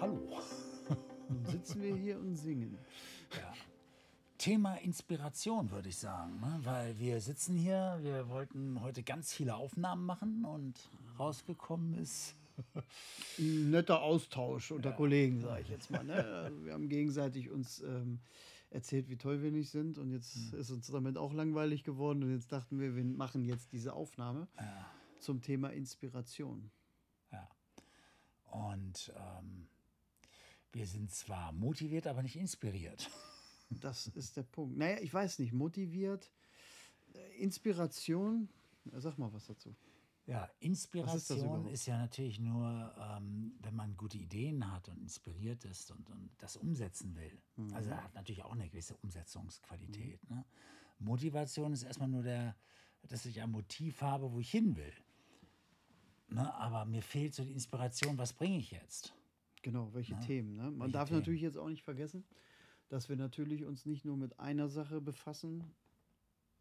hallo. Nun sitzen wir hier und singen. Ja. Thema Inspiration, würde ich sagen. Ne? Weil wir sitzen hier, wir wollten heute ganz viele Aufnahmen machen und rausgekommen ist. Ein netter Austausch unter Kollegen, sage ich jetzt mal. Ne? Wir haben gegenseitig uns ähm, erzählt, wie toll wir nicht sind. Und jetzt ist uns damit auch langweilig geworden. Und jetzt dachten wir, wir machen jetzt diese Aufnahme zum Thema Inspiration. Ja. Und ähm, wir sind zwar motiviert, aber nicht inspiriert. Das ist der Punkt. Naja, ich weiß nicht, motiviert, äh, Inspiration, sag mal was dazu. Ja, ist Inspiration überhaupt? ist, ja natürlich nur, ähm, wenn man gute Ideen hat und inspiriert ist und, und das umsetzen will. Mhm. Also er hat natürlich auch eine gewisse Umsetzungsqualität. Ne? Motivation ist erstmal nur der, dass ich ein Motiv habe, wo ich hin will. Ne? Aber mir fehlt so die Inspiration, was bringe ich jetzt? Genau, welche Themen. Ne? Man darf Themen? natürlich jetzt auch nicht vergessen, dass wir natürlich uns nicht nur mit einer Sache befassen,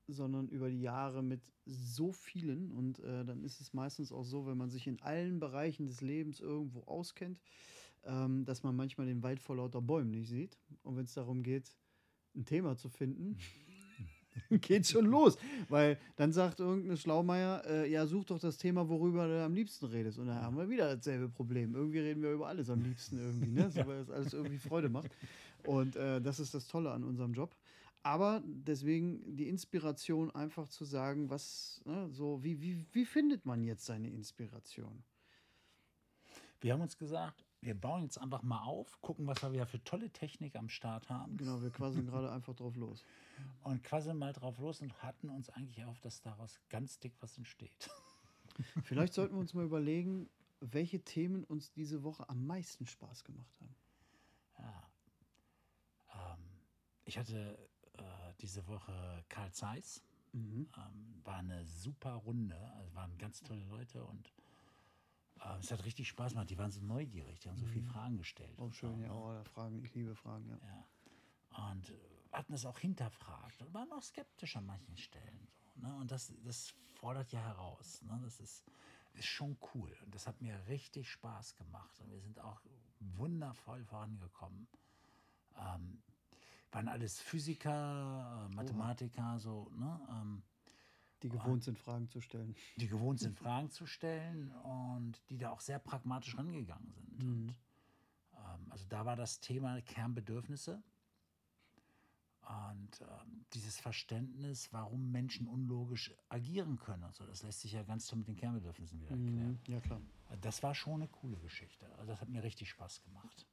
sondern über die Jahre mit so vielen. Und äh, dann ist es meistens auch so, wenn man sich in allen Bereichen des Lebens irgendwo auskennt, ähm, dass man manchmal den Wald vor lauter Bäumen nicht sieht. Und wenn es darum geht, ein Thema zu finden, geht schon los. Weil dann sagt irgendeine Schlaumeier, äh, ja, such doch das Thema, worüber du am liebsten redest. Und dann haben wir wieder dasselbe Problem. Irgendwie reden wir über alles am liebsten irgendwie, ne? so, weil das alles irgendwie Freude macht. Und äh, das ist das Tolle an unserem Job. Aber deswegen die Inspiration einfach zu sagen, was, ne, so, wie, wie, wie findet man jetzt seine Inspiration? Wir haben uns gesagt, wir bauen jetzt einfach mal auf, gucken, was wir wieder für tolle Technik am Start haben Genau, wir quasseln gerade einfach drauf los. und quasseln mal drauf los und hatten uns eigentlich auf, dass daraus ganz dick was entsteht. Vielleicht sollten wir uns mal überlegen, welche Themen uns diese Woche am meisten Spaß gemacht haben. Ich hatte äh, diese Woche Karl Zeiss. Ähm, war eine super Runde. Also waren ganz tolle Leute und es hat richtig Spaß gemacht. Die waren so neugierig, die haben so viele Fragen gestellt. Oh, schön, ja, oh, Fragen, ich liebe Fragen, ja. Ja. Und äh, hatten es auch hinterfragt und waren auch skeptisch an manchen Stellen. So, ne? Und das, das fordert ja heraus. Ne? Das ist, ist schon cool. Und das hat mir richtig Spaß gemacht. Und wir sind auch wundervoll vorangekommen. Ähm, waren alles Physiker, äh, Mathematiker, so, ne? Ähm, Die gewohnt sind, Fragen zu stellen. die gewohnt sind, Fragen zu stellen und die da auch sehr pragmatisch rangegangen sind. Und, ähm, also da war das Thema Kernbedürfnisse und ähm, dieses Verständnis, warum Menschen unlogisch agieren können. Und so, das lässt sich ja ganz toll mit den Kernbedürfnissen wieder erklären. Ja, klar. Das war schon eine coole Geschichte. Also das hat mir richtig Spaß gemacht.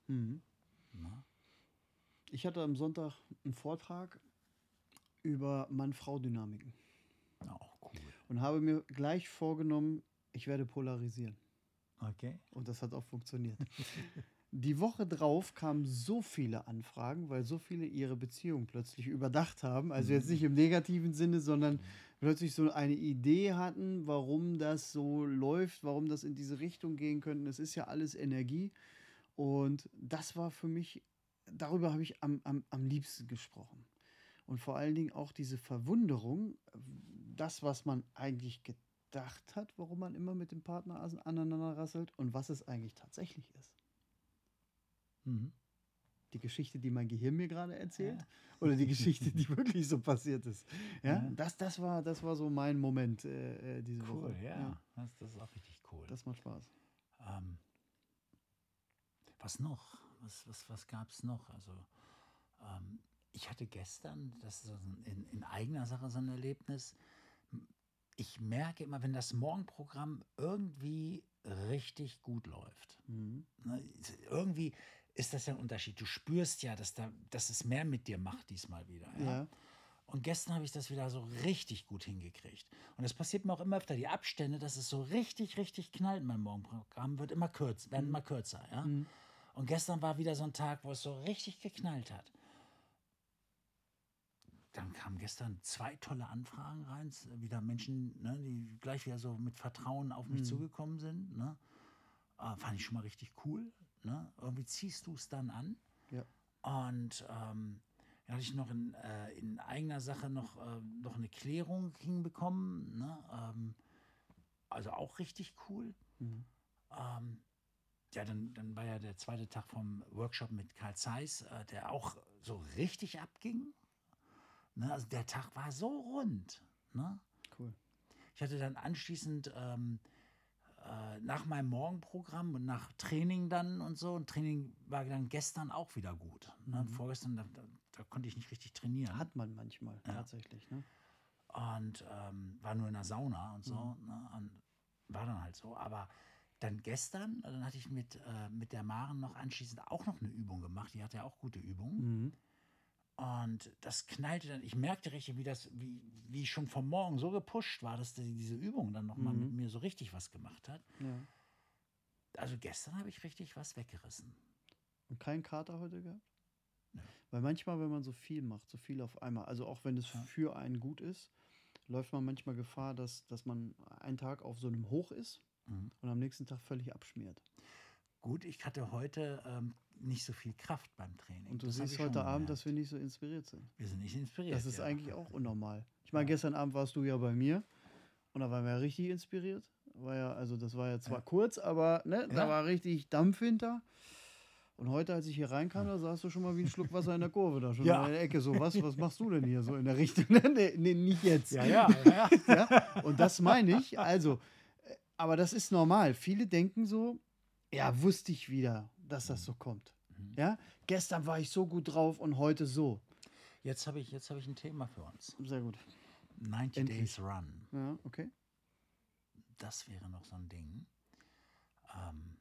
Ich hatte am Sonntag einen Vortrag über Mann-Frau-Dynamiken Auch cool. und habe mir gleich vorgenommen, ich werde polarisieren. Okay. Und das hat auch funktioniert. Die Woche drauf kamen so viele Anfragen, weil so viele ihre Beziehung plötzlich überdacht haben. Also jetzt nicht im negativen Sinne, sondern plötzlich so eine Idee hatten, warum das so läuft, warum das in diese Richtung gehen könnte. Das ist ja alles Energie. Und das war für mich, darüber habe ich am, am, am liebsten gesprochen. Und vor allen Dingen auch diese Verwunderung, das, was man eigentlich gedacht hat, warum man immer mit dem Partner aneinander rasselt und was es eigentlich tatsächlich ist. Die Geschichte, die mein Gehirn mir gerade erzählt, oder die Geschichte, die wirklich so passiert ist. Ja, Das, das, war, das war so mein Moment äh, äh, diese Cool, Woche. ja. Das, das ist auch richtig cool. Das macht Spaß. Ähm, was noch? Was, was, was gab es noch? Also, ähm, ich hatte gestern, das ist so ein, in, in eigener Sache so ein Erlebnis. Ich merke immer, wenn das Morgenprogramm irgendwie richtig gut läuft. Ne, irgendwie ist das ja ein Unterschied. Du spürst ja, dass, da, dass es mehr mit dir macht diesmal wieder. Ja? Ja. Und gestern habe ich das wieder so richtig gut hingekriegt. Und das passiert mir auch immer öfter. Die Abstände, dass es so richtig, richtig knallt, mein Morgenprogramm, wird immer kürzer, werden immer kürzer. Ja? Und gestern war wieder so ein Tag, wo es so richtig geknallt hat. Dann kamen gestern zwei tolle Anfragen rein, wieder Menschen, ne, die gleich wieder so mit Vertrauen auf mich zugekommen sind. Ne? Äh, fand ich schon mal richtig cool. Ne? Irgendwie ziehst du es dann an. Ja. Und ähm, dann hatte ich noch in, äh, in eigener Sache noch, äh, noch eine Klärung hinbekommen. Ne? Ähm, also auch richtig cool. Ähm, ja, dann, dann war ja der zweite Tag vom Workshop mit Karl Zeiss, äh, der auch so richtig abging. Ne? Also der Tag war so rund. Ne? Cool. Ich hatte dann anschließend ähm, äh, nach meinem Morgenprogramm und nach Training dann und so, und Training war dann gestern auch wieder gut. Ne? Vorgestern, da, da, da konnte ich nicht richtig trainieren. Hat man manchmal, Ja. tatsächlich. Ne? und ähm, war nur in der Sauna und so. Mhm. Ne? Und war dann halt so. Aber dann gestern, dann hatte ich mit, äh, mit der Maren noch anschließend auch noch eine Übung gemacht. Die hatte ja auch gute Übungen. Mhm. Und das knallte dann. Ich merkte richtig, wie das, wie, wie ich schon vom Morgen so gepusht war, dass die, diese Übung dann nochmal Mhm. mit mir so richtig was gemacht hat. Ja. Also gestern habe ich richtig was weggerissen. Und keinen Kater heute gehabt? Nö. Weil manchmal, wenn man so viel macht, so viel auf einmal, also auch wenn es Ja. für einen gut ist, läuft man manchmal Gefahr, dass, dass man einen Tag auf so einem Hoch ist Mhm. und am nächsten Tag völlig abschmiert. Gut, ich hatte heute ähm, nicht so viel Kraft beim Training. Und du Das siehst heute Abend, dass wir nicht so inspiriert sind. wir sind nicht inspiriert. Das ist ja. eigentlich auch unnormal. Ich meine, gestern Abend warst du ja bei mir und da waren wir ja richtig inspiriert. War ja, also das war ja zwar Ja. kurz, aber ne, da war richtig Dampf hinter. Und heute, als ich hier reinkam, da saßt du schon mal wie ein Schluck Wasser in der Kurve da schon Ja. in der Ecke. So, was, was machst du denn hier so in der Richtung? nee, nee, nicht jetzt. Ja, ja, ja. ja. Ja? Und das meine ich. Also, äh, aber das ist normal. Viele denken so, ja, wusste ich wieder, dass das so kommt. Mhm. Ja, gestern war ich so gut drauf und heute so. Jetzt habe ich, jetzt hab ich ein Thema für uns. Sehr gut. 90 Endlich. Days Run. Ja, okay. Das wäre noch so ein Ding. Ähm,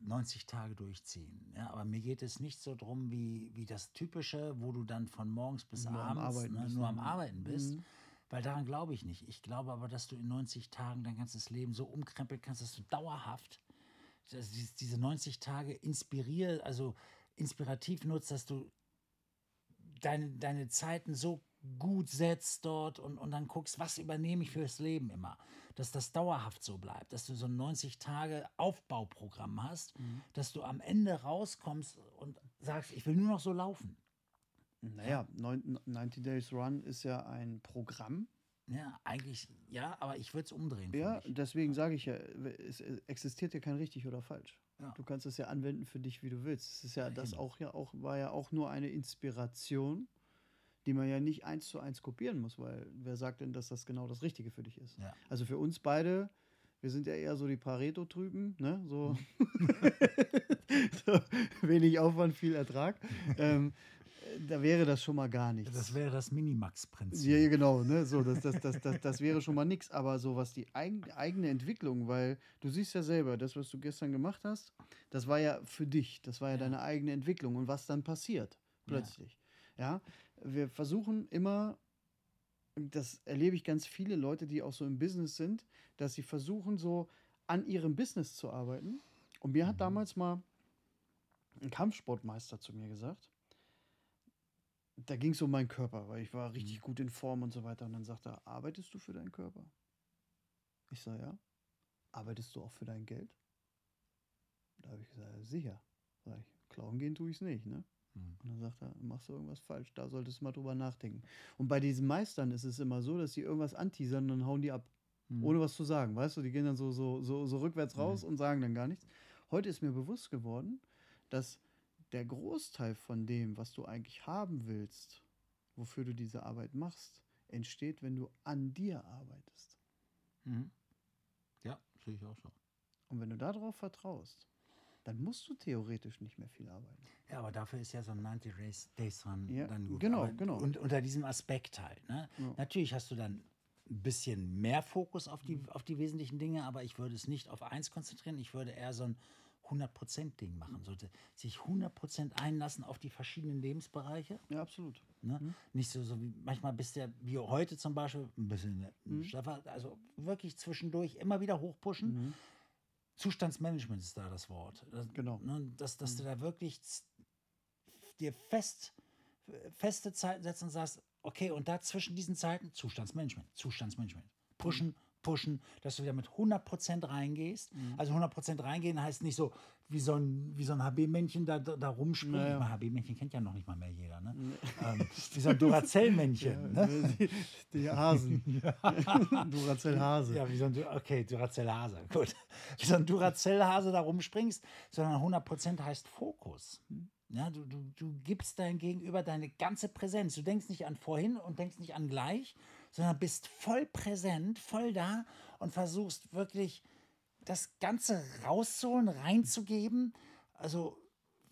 90 Tage durchziehen. Ja, aber mir geht es nicht so drum wie, wie das Typische, wo du dann von morgens bis Nur am abends Arbeiten ne, nur am ne? Arbeiten bist. Mhm. Weil daran glaube ich nicht. Ich glaube aber, dass du in 90 Tagen dein ganzes Leben so umkrempeln kannst, dass du dauerhaft dass dies- diese 90 Tage inspirier, also inspirativ nutzt, dass du deine, deine Zeiten so gut setzt dort und, und dann guckst, was übernehme ich fürs Leben immer. Dass das dauerhaft so bleibt, dass du so ein 90 Tage Aufbauprogramm hast, Mhm. dass du am Ende rauskommst und sagst, ich will nur noch so laufen. Naja, neun- 90 Days Run ist ja ein Programm. Ja, eigentlich, ja, aber ich würde es umdrehen. Ja, deswegen sage ich ja, es existiert ja kein richtig oder falsch. Ja. Du kannst es ja anwenden für dich, wie du willst. Es ist ja, Ja, das eben. auch ja auch war ja auch nur eine Inspiration, die man ja nicht eins zu eins kopieren muss, weil wer sagt denn, dass das genau das Richtige für dich ist? Ja. Also für uns beide, wir sind ja eher so die Pareto-Typen, ne? So, so wenig Aufwand, viel Ertrag. ähm, da wäre das schon mal gar nichts. Das wäre das Minimax-Prinzip. Ja, ja, genau, ne? So, das, das, das, das, das wäre schon mal nichts. Aber so was die eigen, eigene Entwicklung, weil du siehst ja selber, das, was du gestern gemacht hast, das war ja für dich, das war ja, Ja. deine eigene Entwicklung und was dann passiert plötzlich. Ja, wir versuchen immer, das erlebe ich ganz viele Leute, die auch so im Business sind, dass sie versuchen, so an ihrem Business zu arbeiten. Und mir hat Mhm. damals mal ein Kampfsportmeister zu mir gesagt, da ging es um meinen Körper, weil ich war richtig Mhm. gut in Form und so weiter. Und dann sagt er, arbeitest du für deinen Körper? Ich sage, ja. Arbeitest du auch für dein Geld? Da habe ich gesagt, sicher. Sag ich, klauen gehen tue ich es nicht, ne? Hm. Und dann sagt er, machst du irgendwas falsch, da solltest du mal drüber nachdenken. Und bei diesen Meistern ist es immer so, dass sie irgendwas anteasern und dann hauen die ab, Hm. ohne was zu sagen, weißt du? Die gehen dann so, so, so, so rückwärts Mhm. raus und sagen dann gar nichts. Heute ist mir bewusst geworden, dass der Großteil von dem, was du eigentlich haben willst, wofür du diese Arbeit machst, entsteht, wenn du an dir arbeitest. Mhm. Ja, sehe ich auch so. Und wenn du darauf vertraust, dann musst du theoretisch nicht mehr viel arbeiten. Ja, aber dafür ist ja so ein 90 Days, Days dran Ja, dann gut. genau, aber, genau. Und unter diesem Aspekt halt. Ne? Ja. Natürlich hast du dann ein bisschen mehr Fokus auf die, auf die wesentlichen Dinge, aber ich würde es nicht auf eins konzentrieren. Ich würde eher so ein 100%-Ding machen. Sollte sich 100% einlassen auf die verschiedenen Lebensbereiche. Ja, absolut. Ne? Mhm. Nicht so, so wie manchmal bist du ja, wie heute zum Beispiel, ein bisschen Mhm. straffer, also wirklich zwischendurch immer wieder hochpushen. Mhm. Zustandsmanagement ist da das Wort. Das, Genau. Ne, dass, dass du da wirklich dir fest, feste Zeiten setzt und sagst, okay, und da zwischen diesen Zeiten Zustandsmanagement, Zustandsmanagement. Pushen, pushen, dass du wieder mit 100% reingehst. Mhm. Also 100% reingehen heißt nicht so, wie so ein, wie so ein HB-Männchen da, da, da rumspringen. Naja. HB-Männchen kennt ja noch nicht mal mehr jeder. Ne? Ähm, wie so ein Duracell-Männchen. ne? Die, die Hasen. Duracell Hase. Ja, wie so ein, Du- okay, Duracell-Hase, gut. Wie so ein Duracell-Hase da rumspringst, sondern 100% heißt Fokus. Ja, du, du, du gibst dein Gegenüber deine ganze Präsenz. Du denkst nicht an vorhin und denkst nicht an gleich, sondern bist voll präsent, voll da und versuchst wirklich das Ganze rauszuholen, reinzugeben. Also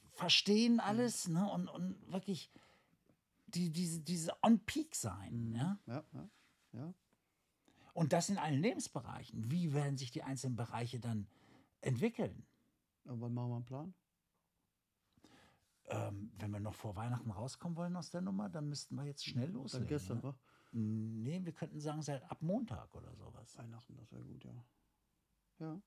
verstehen alles ne? und, und wirklich die, diese, diese On-Peak sein. Ja? Ja, ja, ja. Und das in allen Lebensbereichen. Wie werden sich die einzelnen Bereiche dann entwickeln? Aber wann machen wir einen Plan? Ähm, wenn wir noch vor Weihnachten rauskommen wollen aus der Nummer, dann müssten wir jetzt schnell loslegen. Dann gestern, ne? Nee, wir könnten sagen, seit ab Montag oder sowas. Weihnachten, das wäre gut, ja. Ja.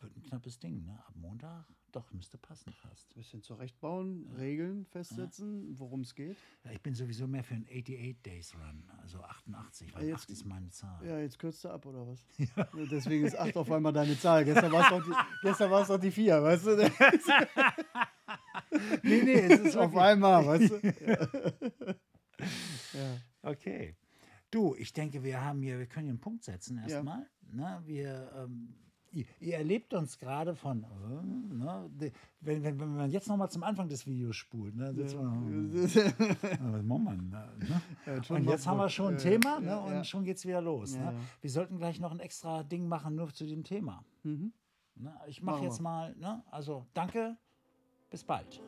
Wird ein knappes Ding, ne? Ab Montag? Doch, müsste passen fast. Bisschen zurechtbauen, Regeln festsetzen, worum es geht. Ja, ich bin sowieso mehr für einen 88 Days Run, also 88, weil Ja, jetzt- 8 ist meine Zahl. Ja, jetzt kürzt du ab, oder was? Ja, Deswegen ist 8 auf einmal deine Zahl. Gestern war es doch, die- gestern doch die 4, weißt du? Nee, nee, es ist auf einmal, weißt du? Ja. Okay. Du, ich denke, wir haben hier, wir können hier einen Punkt setzen erstmal. Ne, wir, ähm, ihr, ihr erlebt uns gerade von, äh, ne, wenn, wenn, wenn man jetzt nochmal zum Anfang des Videos spult, ne, sitzt man, äh, was machen wir denn da, ne? Ja, Und jetzt haben wir schon ein Ja, Thema ja, ne, und ja. schon geht es wieder los. Ja, ne? ja. Wir sollten gleich noch ein extra Ding machen, nur zu dem Thema. Mhm. Ne? Ich mache jetzt mal, ne? also danke, bis bald.